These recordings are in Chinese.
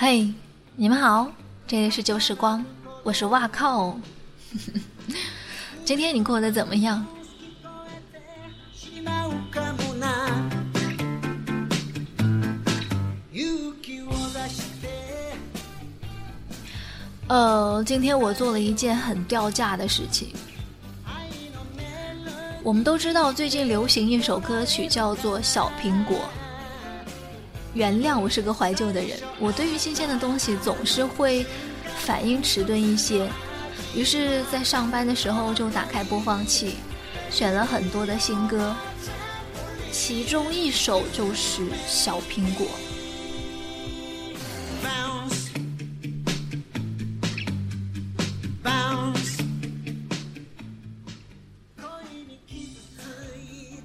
嘿，你们好，这里是旧时光，我是哇靠。今天你过得怎么样？呃，今天我做了一件很掉价的事情。我们都知道，最近流行一首歌曲叫做《小苹果》。原谅我是个怀旧的人，我对于新鲜的东西总是会反应迟钝一些。于是，在上班的时候就打开播放器，选了很多的新歌，其中一首就是《小苹果》。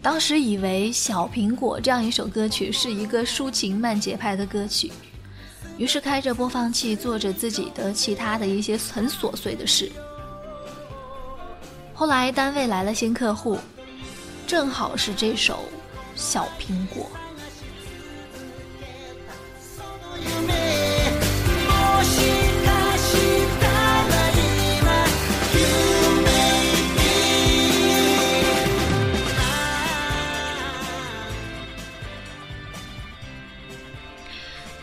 当时以为《小苹果》这样一首歌曲是一个抒情慢节拍的歌曲，于是开着播放器做着自己的其他的一些很琐碎的事。后来单位来了新客户，正好是这首《小苹果》。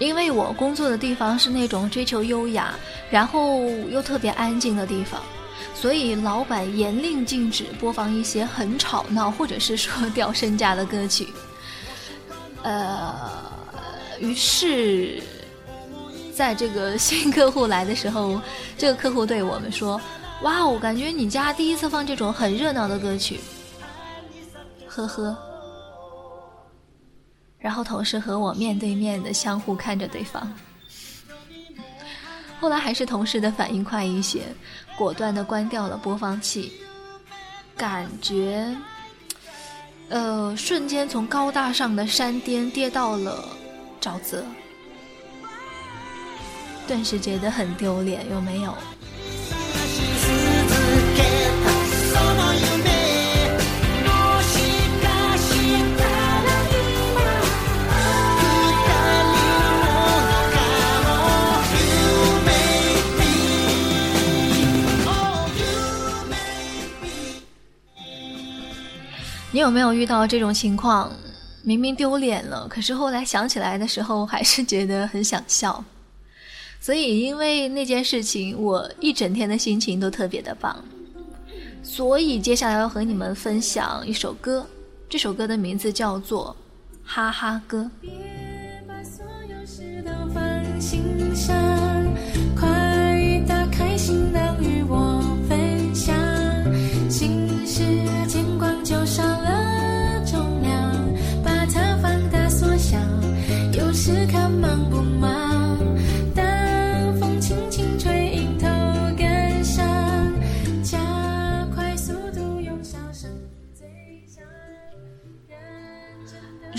因为我工作的地方是那种追求优雅，然后又特别安静的地方，所以老板严令禁止播放一些很吵闹或者是说掉身价的歌曲。呃，于是，在这个新客户来的时候，这个客户对我们说：“哇，我感觉你家第一次放这种很热闹的歌曲。”呵呵。然后同事和我面对面的相互看着对方，后来还是同事的反应快一些，果断的关掉了播放器，感觉，呃，瞬间从高大上的山巅跌到了沼泽，顿时觉得很丢脸，有没有？你有没有遇到这种情况？明明丢脸了，可是后来想起来的时候，还是觉得很想笑。所以，因为那件事情，我一整天的心情都特别的棒。所以，接下来要和你们分享一首歌，这首歌的名字叫做《哈哈歌》。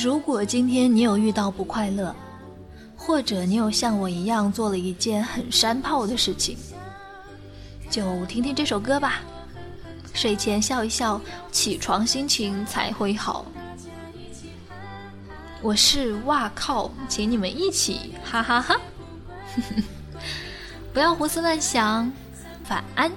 如果今天你有遇到不快乐，或者你有像我一样做了一件很山炮的事情，就听听这首歌吧。睡前笑一笑，起床心情才会好。我是哇靠，请你们一起哈哈哈！不要胡思乱想，晚安。